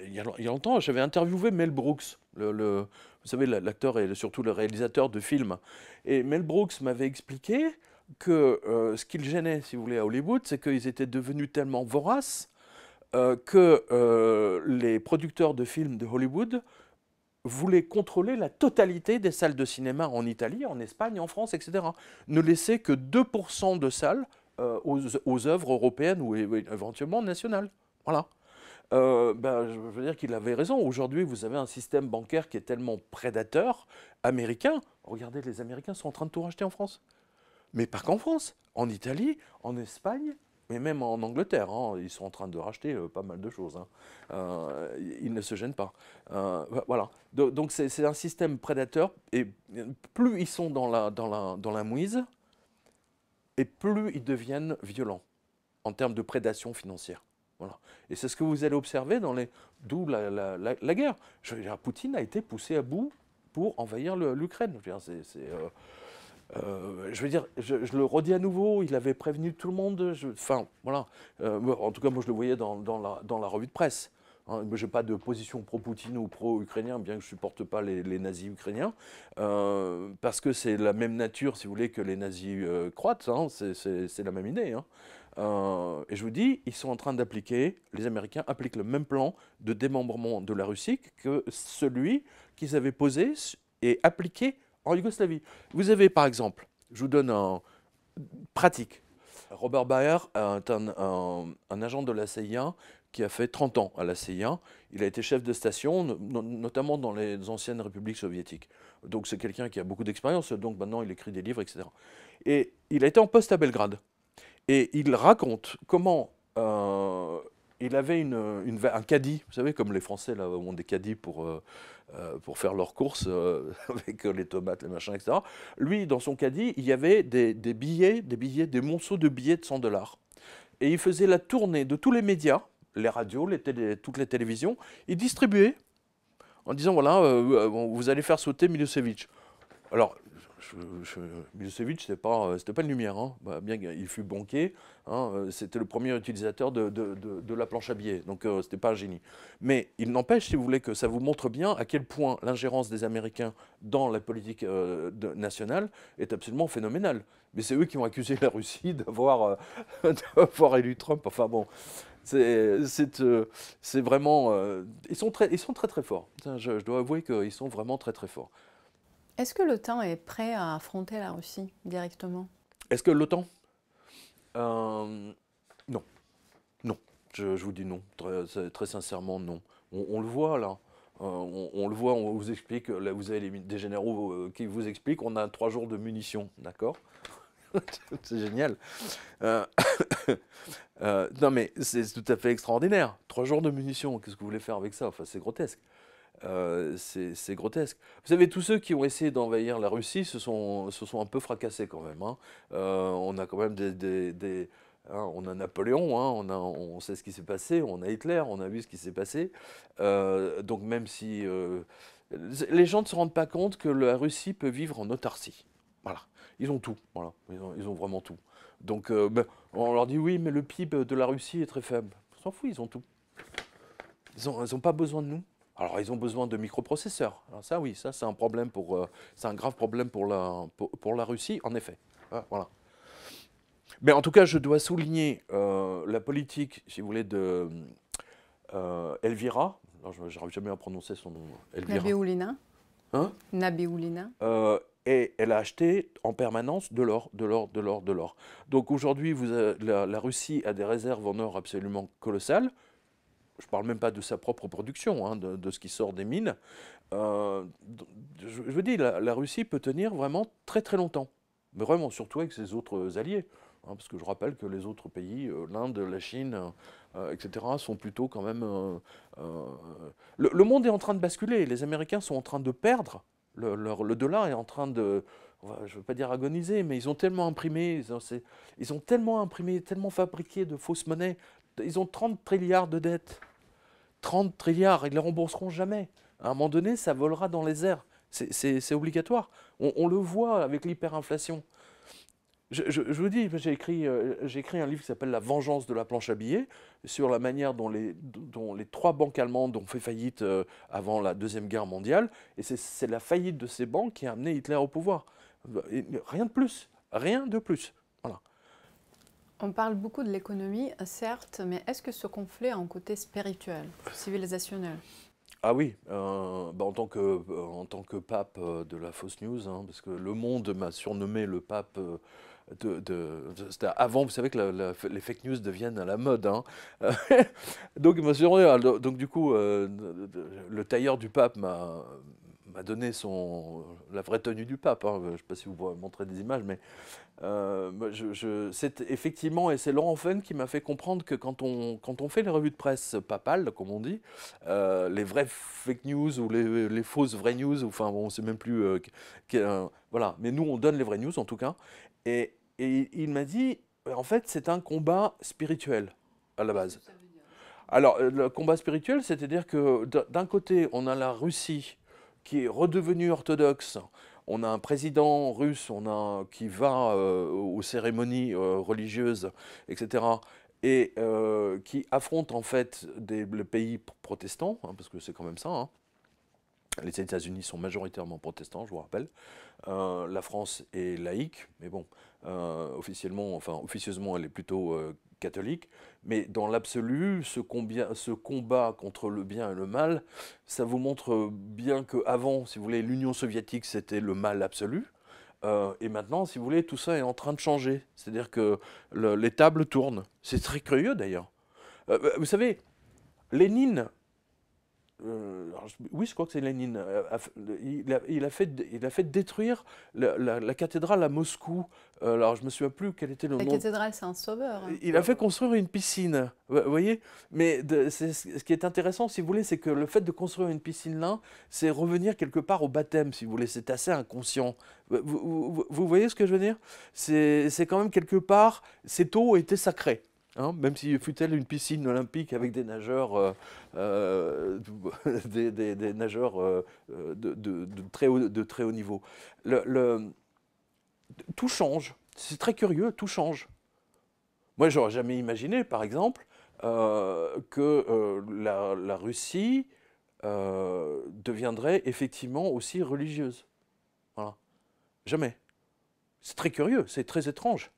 il y, a, longtemps, j'avais interviewé Mel Brooks, vous savez, l'acteur et surtout le réalisateur de films. Et Mel Brooks m'avait expliqué que ce qui le gênait, si vous voulez, à Hollywood, c'est qu'ils étaient devenus tellement voraces que les producteurs de films de Hollywood voulaient contrôler la totalité des salles de cinéma en Italie, en Espagne, en France, etc. Ne laisser que 2% de salles aux, œuvres européennes ou éventuellement nationales. Voilà. Euh, ben, je veux dire qu'il avait raison. Aujourd'hui, vous avez un système bancaire qui est tellement prédateur, américain. Regardez, les Américains sont en train de tout racheter en France. Mais pas qu'en France, en Italie, en Espagne, mais même en Angleterre. Hein. ils sont en train de racheter euh, pas mal de choses. Hein. Euh, ils ne se gênent pas. voilà. Donc c'est un système prédateur. Et plus ils sont dans la, dans la, dans la mouise, et plus ils deviennent violents en termes de prédation financière. Et c'est ce que vous allez observer dans les. D'où la, la, la, guerre. Veux dire, Poutine a été poussé à bout pour envahir l'Ukraine. Je, euh, euh, je veux dire, le redis à nouveau, il avait prévenu tout le monde. enfin, voilà. Euh, en tout cas, moi, je le voyais dans, dans, la, dans la, revue de presse. Hein, je n'ai pas de position pro-Poutine ou pro-ukrainien, bien que je ne supporte pas les, les nazis ukrainiens, parce que c'est la même nature, si vous voulez, que les nazis croates. Hein, c'est la même idée. Hein. Euh, et je vous dis, ils sont en train d'appliquer, les Américains appliquent le même plan de démembrement de la Russie que celui qu'ils avaient posé et appliqué en Yougoslavie. Vous avez par exemple, je vous donne un pratique. Robert Baer est un, agent de la CIA qui a fait 30 ans à la CIA. Il a été chef de station, notamment dans les anciennes républiques soviétiques. Donc c'est quelqu'un qui a beaucoup d'expérience, donc maintenant il écrit des livres, etc. Et il a été en poste à Belgrade. Et il raconte comment euh, il avait un caddie, vous savez, comme les Français ont des caddies pour, euh, euh, pour faire leurs courses avec les tomates, les machins, etc. Lui, dans son caddie, il y avait des, billets, des billets, des monceaux de billets de 100 dollars. Et il faisait la tournée de tous les médias, les radios, toutes les télévisions. Il distribuait en disant voilà, vous allez faire sauter Milosevic. Alors, Milosevic, ce n'était pas, pas une lumière. Hein. Bah, bien qu'il fut banquier, hein, euh, c'était le premier utilisateur de, la planche à billets, donc euh, ce n'était pas un génie. Mais il n'empêche, si vous voulez, que ça vous montre bien à quel point l'ingérence des Américains dans la politique euh, nationale est absolument phénoménale. Mais c'est eux qui ont accusé la Russie d'avoir élu Trump. Enfin bon, c'est vraiment... ils, sont très, ils sont très très forts. Je, je dois avouer qu'ils sont vraiment très très forts. Est-ce que l'OTAN est prêt à affronter la Russie directement? Est-ce que l'OTAN? Euh, Non. Non. Je, vous dis non. Très, sincèrement, non. On, le voit là. Euh, on, le voit, on vous explique, là vous avez des généraux euh, qui vous expliquent, on a trois jours de munitions, d'accord? C'est génial. non mais c'est tout à fait extraordinaire. Trois jours de munitions, qu'est-ce que vous voulez faire avec ça? Enfin c'est grotesque. Euh, c'est grotesque. Vous savez, tous ceux qui ont essayé d'envahir la Russie se sont, un peu fracassés quand même. Hein. Euh, on a quand même des... Hein, on a Napoléon, hein, on, sait ce qui s'est passé, on a Hitler, on a vu ce qui s'est passé. Euh, donc même si... les gens ne se rendent pas compte que la Russie peut vivre en autarcie. Voilà. Ils ont tout. Voilà. Ils, ont, vraiment tout. Donc ben, on leur dit oui, mais le PIB de la Russie est très faible. On s'en fout, ils ont tout. Ils n'ont pas besoin de nous. Alors, ils ont besoin de microprocesseurs. Alors ça, oui, ça, c'est un problème pour, euh, c'est un grave problème pour la, pour, la Russie, en effet. Ah, voilà. Mais en tout cas, je dois souligner euh, la politique, si vous voulez, de euh, Elvira. je n'arrive jamais à prononcer son nom. Elvira. Nabioulina. Hein? Et elle a acheté en permanence de l'or, de l'or, de l'or, de l'or. Donc aujourd'hui, la, la Russie a des réserves en or absolument colossales je ne parle même pas de sa propre production, hein, de, ce qui sort des mines. Euh, je, veux dire, la, Russie peut tenir vraiment très très longtemps, mais vraiment surtout avec ses autres alliés. Hein, parce que je rappelle que les autres pays, euh, l'Inde, la Chine, euh, etc., sont plutôt quand même... Le, monde est en train de basculer, les Américains sont en train de perdre, le, le dollar est en train de, je ne veux pas dire agoniser, mais ils ont tellement imprimé, ils ont, tellement imprimé, tellement fabriqué de fausses monnaies. Ils ont 30 trilliards de dettes. 30 trilliards, ils ne les rembourseront jamais. À un moment donné, ça volera dans les airs. C'est obligatoire. On, le voit avec l'hyperinflation. Je, vous dis, j'ai écrit, euh, un livre qui s'appelle La vengeance de la planche à billets, sur la manière dont les, dont les trois banques allemandes ont fait faillite euh, avant la Deuxième Guerre mondiale. Et c'est la faillite de ces banques qui a amené Hitler au pouvoir. Rien de plus. Rien de plus. Voilà. On parle beaucoup de l'économie, certes, mais est-ce que ce conflit a un côté spirituel, civilisationnel? Ah oui, euh, bah, en, tant que, euh, en tant que pape euh, de la fausse news, hein, parce que le monde m'a surnommé le pape de, c'était avant, vous savez que les fake news deviennent à la mode. Hein. donc, donc du coup, le tailleur du pape m'a m'a donné son, la vraie tenue du pape. Hein. Je ne sais pas si vous pourrez montrer des images, mais euh, je, c'est effectivement, et c'est Laurent Fenn qui m'a fait comprendre que quand on, quand on fait les revues de presse papales, comme on dit, euh, les vraies fake news ou les, les, fausses vraies news, enfin bon, on ne sait même plus, euh, voilà, mais nous on donne les vraies news en tout cas, et, et il m'a dit, en fait c'est un combat spirituel à la base. Alors, le combat spirituel, c'est-à-dire que d'un côté, on a la Russie qui est redevenu orthodoxe. On a un président russe on a, qui va euh, aux cérémonies euh, religieuses, etc. Et euh, qui affronte en fait des, le pays protestant, hein, parce que c'est quand même ça. Hein. Les États-Unis sont majoritairement protestants, je vous rappelle. la France est laïque, mais bon, officiellement, enfin officieusement, elle est plutôt catholique, mais dans l'absolu, ce, combat contre le bien et le mal, ça vous montre bien qu'avant, si vous voulez, l'Union soviétique, c'était le mal absolu. Euh, et maintenant, si vous voulez, tout ça est en train de changer. C'est-à-dire que les tables tournent. C'est très curieux d'ailleurs. Euh, vous savez, Lénine euh, oui, je crois que c'est Lénine. Euh, il a, il a, fait, il a fait détruire la, cathédrale à Moscou. Euh, alors, je me souviens plus quel était le la nom. La cathédrale, c'est un sauveur. Hein. Il a fait construire une piscine. Vous voyez Mais ce qui est intéressant, si vous voulez, c'est que le fait de construire une piscine là, c'est revenir quelque part au baptême, si vous voulez. C'est assez inconscient. Vous, vous, voyez ce que je veux dire? C'est quand même quelque part, cette eau était sacrée. Hein, même si fut-elle une piscine olympique avec des nageurs, euh, euh, des, nageurs euh, de, très haut, niveau. Tout change. C'est très curieux, tout change. Moi, j'aurais jamais imaginé, par exemple, que la, Russie deviendrait effectivement aussi religieuse. Jamais. C'est très curieux, c'est très étrange.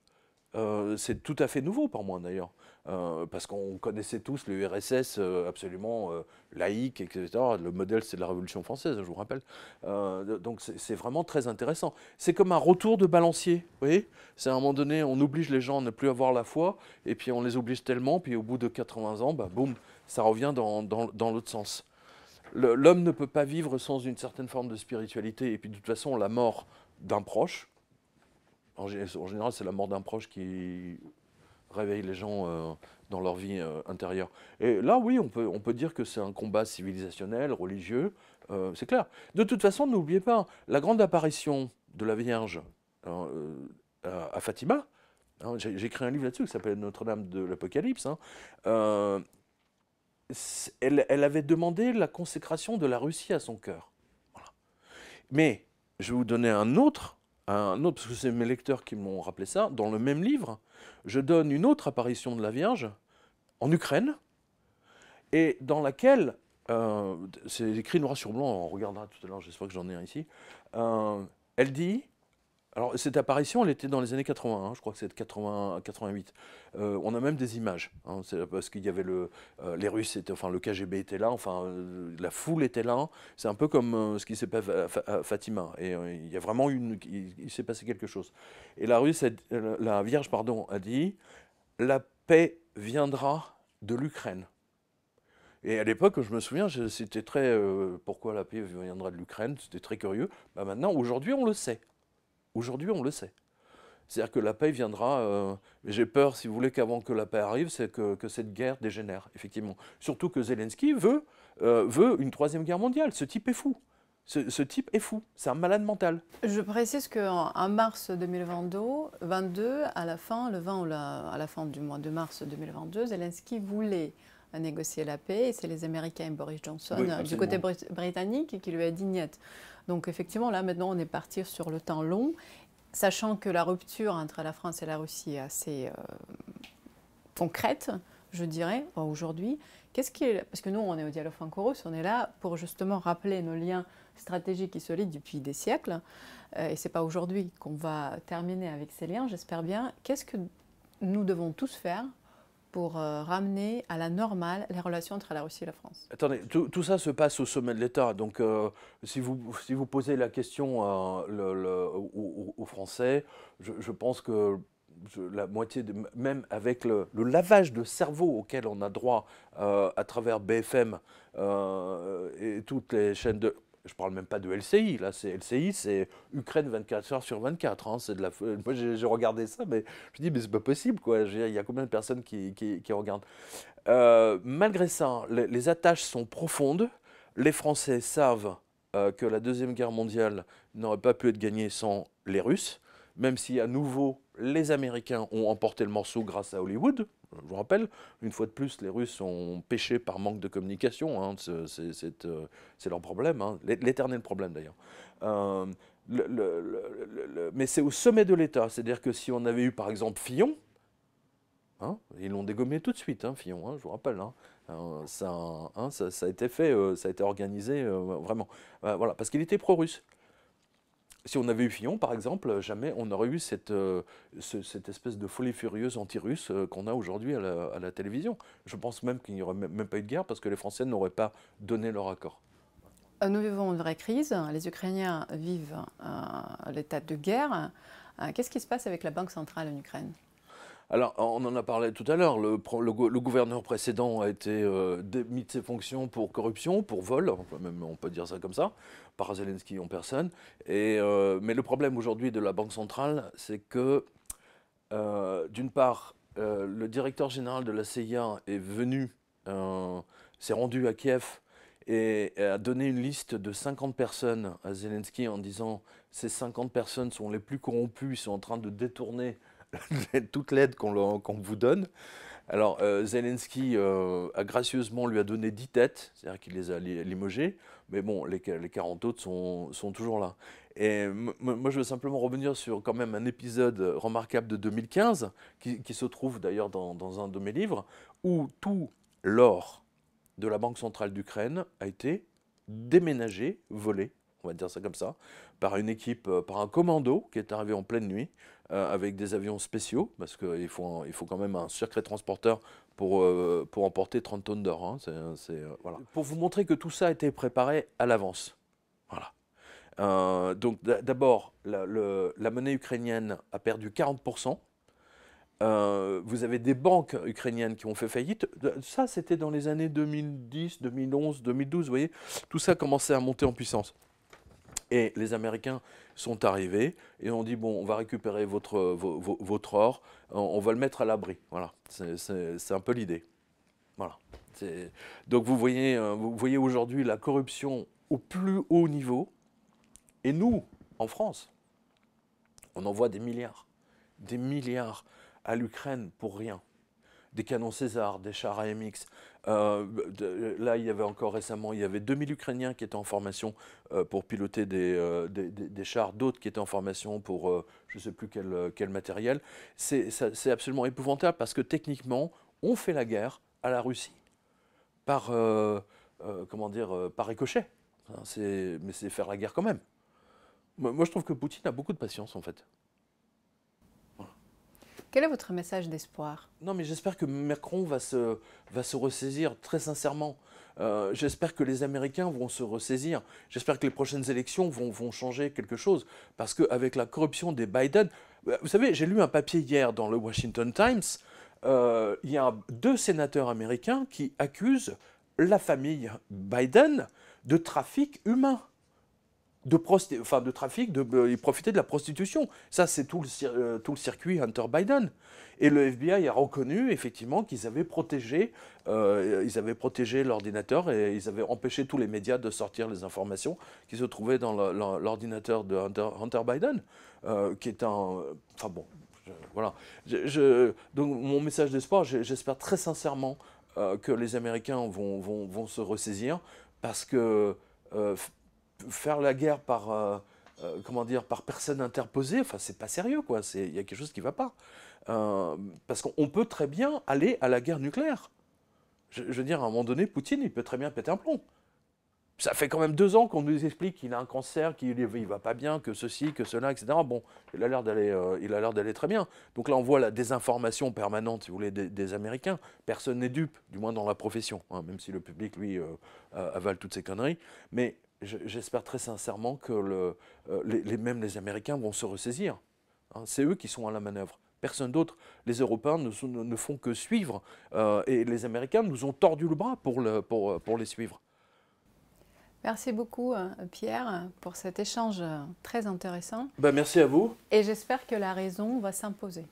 Euh, c'est tout à fait nouveau pour moi d'ailleurs, euh, parce qu'on connaissait tous le URSS euh, absolument laïque, etc. Le modèle c'est la Révolution française, je vous rappelle. donc c'est vraiment très intéressant. C'est comme un retour de balancier, vous voyez? C'est à un moment donné, on oblige les gens à ne plus avoir la foi, et puis on les oblige tellement, puis au bout de 80 ans, bah, boum, ça revient dans, dans l'autre sens. L'homme ne peut pas vivre sans une certaine forme de spiritualité, et puis de toute façon, la mort d'un proche, en, général, c'est la mort d'un proche qui réveille les gens euh, dans leur vie euh, intérieure. Et là, oui, on peut, dire que c'est un combat civilisationnel, religieux, euh, c'est clair. De toute façon, n'oubliez pas, la grande apparition de la Vierge à, Fatima, hein, j'ai écrit un livre là-dessus qui s'appelle Notre-Dame de l'Apocalypse, hein, elle, elle, avait demandé la consécration de la Russie à son cœur. Mais je vais vous donner un autre un autre, parce que c'est mes lecteurs qui m'ont rappelé ça, dans le même livre, je donne une autre apparition de la Vierge en Ukraine, et dans laquelle, euh, c'est écrit noir sur blanc, on regardera tout à l'heure, j'espère que j'en ai un ici, euh, elle dit alors, cette apparition, elle était dans les années 80, hein, je crois que c'est 80, 88. Euh, on a même des images, hein, parce qu'il y avait le, euh, les Russes, étaient, enfin le KGB était là, enfin euh, la foule était là. C'est un peu comme ce qui s'est passé à, Fatima. Et il y a vraiment une, il, s'est passé quelque chose. Et la la Vierge, pardon, a dit, la paix viendra de l'Ukraine. Et à l'époque, je me souviens, c'était très. pourquoi la paix viendra de l'Ukraine? C'était très curieux. Bah maintenant, aujourd'hui, on le sait. Aujourd'hui, on le sait. C'est-à-dire que la paix viendra, euh, j'ai peur, si vous voulez, qu'avant que la paix arrive, c'est que, cette guerre dégénère, effectivement. Surtout que Zelensky veut, euh, veut une troisième guerre mondiale. Ce type est fou. Ce, type est fou, c'est un malade mental. Je précise qu'en mars 2022, à la fin, le 20 à la fin du mois de mars 2022, Zelensky voulait négocier la paix. Et c'est les Américains et Boris Johnson du côté britannique qui lui a dit niet. Donc effectivement, là maintenant, on est parti sur le temps long, sachant que la rupture entre la France et la Russie est assez euh, concrète, je dirais, aujourd'hui. qu'est-ce qui parce que nous, on est au dialogue franco-russe, on est là pour justement rappeler nos liens stratégiques et solides depuis des siècles. Euh, et c'est pas aujourd'hui qu'on va terminer avec ces liens, j'espère bien. Qu'est-ce que nous devons tous faire pour euh, ramener à la normale les relations entre la Russie et la France Attendez, tout, ça se passe au sommet de l'État. Donc, euh, si, vous, si vous posez la question aux, Français, je, pense que la moitié, même avec le, lavage de cerveau auquel on a droit euh, à travers BFM et toutes les chaînes de je parle même pas de LCI, là c'est LCI, c'est Ukraine 24 heures sur 24. Hein, c'est de la, moi j'ai regardé ça, mais je me dis mais c'est pas possible quoi. Il y a combien de personnes qui, qui, regardent? Euh, Malgré ça, les, attaches sont profondes. Les Français savent euh, que la deuxième guerre mondiale n'aurait pas pu être gagnée sans les Russes, même si à nouveau les Américains ont emporté le morceau grâce à Hollywood. Je vous rappelle, une fois de plus, les Russes ont péché par manque de communication. Hein, euh, c'est leur problème, hein, l'éternel problème d'ailleurs. Euh, mais c'est au sommet de l'État. C'est-à-dire que si on avait eu par exemple Fillon, hein, ils l'ont dégommé tout de suite, Fillon, je vous rappelle. Ça, ça, a été fait, euh, ça a été organisé vraiment. parce qu'il était pro-russe si on avait eu Fillon, par exemple, jamais on n'aurait eu cette, euh, cette espèce de folie furieuse anti-russe euh, qu'on a aujourd'hui à, la, télévision. Je pense même qu'il n'y aurait même pas eu de guerre parce que les Français n'auraient pas donné leur accord. Euh, nous vivons une vraie crise. Les Ukrainiens vivent l'état de guerre. Qu'est-ce qui se passe avec la Banque centrale en Ukraine? Alors, on en a parlé tout à l'heure. Le, gouverneur précédent a été euh, démis de ses fonctions pour corruption, pour vol, même on peut dire ça comme ça, par Zelensky en personne. Et, euh, mais le problème aujourd'hui de la Banque centrale, c'est que, euh, d'une part, le directeur général de la CIA est venu, s'est rendu à Kiev et a donné une liste de 50 personnes à Zelensky en disant ces 50 personnes sont les plus corrompues, sont en train de détourner toute l'aide qu'on vous donne. Alors, euh, Zelensky euh, a gracieusement lui a donné 10 têtes, c'est-à-dire qu'il les a limogées, mais bon, les, les 40 autres sont, toujours là. Et moi, je veux simplement revenir sur quand même un épisode remarquable de 2015, qui, se trouve d'ailleurs dans, un de mes livres, où tout l'or de la Banque centrale d'Ukraine a été déménagé, volé, on va dire ça comme ça, par une équipe, euh, par un commando qui est arrivé en pleine nuit euh, avec des avions spéciaux, parce qu'il faut, il faut quand même un secret transporteur pour, euh, pour emporter 30 tonnes d'or. Hein. Pour vous montrer que tout ça a été préparé à l'avance. Voilà. donc d'abord, la, la, monnaie ukrainienne a perdu 40%. vous avez des banques ukrainiennes qui ont fait faillite. Ça, c'était dans les années 2010, 2011, 2012. Vous voyez, tout ça commençait à monter en puissance. Et les Américains sont arrivés et ont dit bon, on va récupérer votre, votre or, on, va le mettre à l'abri. Voilà, c'est un peu l'idée. Voilà. Donc vous voyez, euh, vous voyez aujourd'hui la corruption au plus haut niveau. Et nous, en France, on envoie des milliards, des milliards à l'Ukraine pour rien des canons César, des chars AMX. Euh, là, il y avait encore récemment, il y avait 2000 Ukrainiens qui étaient en formation euh, pour piloter euh, des, chars, d'autres qui étaient en formation pour je ne sais plus quel, matériel. C'est absolument épouvantable parce que techniquement, on fait la guerre à la Russie par, comment dire, par ricochet. Mais c'est faire la guerre quand même. Moi, je trouve que Poutine a beaucoup de patience en fait. Quel est votre message d'espoir? Non, mais j'espère que Macron va se, va se ressaisir très sincèrement. Euh, j'espère que les Américains vont se ressaisir. J'espère que les prochaines élections vont, vont changer quelque chose. Parce qu'avec la corruption des Biden, euh, vous savez, j'ai lu un papier hier dans le Washington Times. Euh, il y a deux sénateurs américains qui accusent la famille Biden de trafic humain de, enfin, de trafic, de, euh, ils profitaient de la prostitution. Ça, c'est tout, le, euh, tout le circuit Hunter Biden. Et le FBI a reconnu effectivement qu'ils avaient protégé, euh, avaient protégé l'ordinateur et ils avaient empêché tous les médias de sortir les informations qui se trouvaient dans l'ordinateur de Hunter, Biden, qui est un, enfin bon, voilà. Donc mon message d'espoir, j'espère très sincèrement que les Américains vont, vont, vont, se ressaisir parce que faire la guerre par, euh, euh, comment dire, par personne interposée, enfin, c'est pas sérieux, quoi. Il y a quelque chose qui va pas. Euh, parce qu'on peut très bien aller à la guerre nucléaire. Je, veux dire, à un moment donné, Poutine, il peut très bien péter un plomb. Ça fait quand même deux ans qu'on nous explique qu'il a un cancer, qu'il ne va pas bien, que ceci, que cela, etc. Bon, il a l'air d'aller, il a l'air d'aller très bien. Donc là, on voit la désinformation permanente, si vous voulez, des, Américains. Personne n'est dupe, du moins dans la profession, hein, même si le public, lui, avale toutes ces conneries. Mais j'espère très sincèrement que le, euh, les, même les Américains vont se ressaisir. Hein. C'est eux qui sont à la manœuvre. Personne d'autre. Les Européens ne, ne, font que suivre. et les Américains nous ont tordu le bras pour, le, pour, pour les suivre. Merci beaucoup euh, Pierre pour cet échange euh, très intéressant. Ben, merci à vous. Et j'espère que la raison va s'imposer.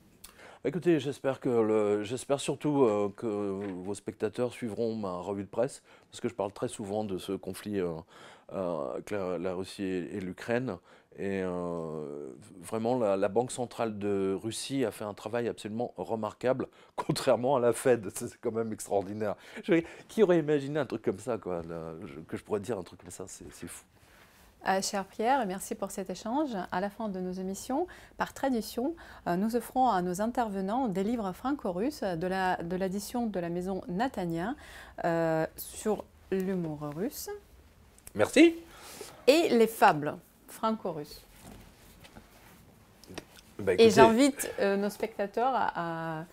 Écoutez, j'espère que j'espère surtout euh, que vos spectateurs suivront ma revue de presse, parce que je parle très souvent de ce conflit avec la, Russie et l'Ukraine. Et euh, vraiment, la, Banque centrale de Russie a fait un travail absolument remarquable, contrairement à la Fed. C'est quand même extraordinaire. qui aurait imaginé un truc comme ça, quoi, que je pourrais dire un truc comme ça C'est fou. Euh, cher Pierre, merci pour cet échange. À la fin de nos émissions, par tradition, euh, nous offrons à nos intervenants des livres franco-russes de l'édition de, de, la maison Natania sur l'humour russe. Merci. Et les fables franco-russe. Bah, et j'invite euh, nos spectateurs à,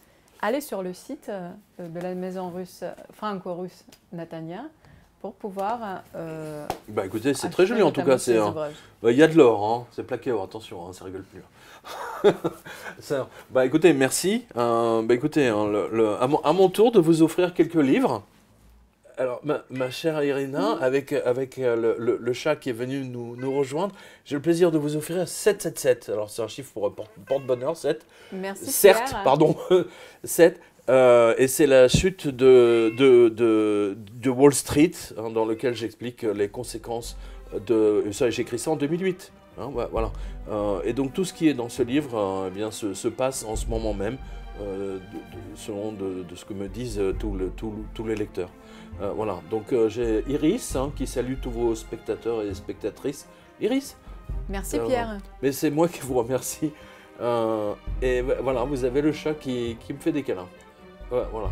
aller sur le site euh, de la maison russe franco-russe Natania pour pouvoir. Euh, bah écoutez, c'est très joli en tout cas. Bah, il y a de l'or, hein. c'est plaqué or. Attention, hein, ça rigole plus. bah écoutez, merci. bah écoutez, hein, à mon tour de vous offrir quelques livres. Alors, ma, chère Irina, avec, avec euh, le, chat qui est venu nous, nous rejoindre, j'ai le plaisir de vous offrir 777. Alors, c'est un chiffre pour porte-bonheur, 7. Merci. Certes, pardon, 7. Euh, et c'est la chute de, de, de, de Wall Street, hein, dans lequel j'explique les conséquences de. Ça, j'ai écrit ça en 2008. Hein, voilà. Euh, et donc, tout ce qui est dans ce livre eh bien, se, se, passe en ce moment même, selon de, ce que me disent tous les lecteurs. Euh, voilà, donc euh, j'ai Iris hein, qui salue tous vos spectateurs et spectatrices. Iris Merci euh, Pierre. Mais c'est moi qui vous remercie. et voilà, vous avez le chat qui, qui me fait des câlins. voilà.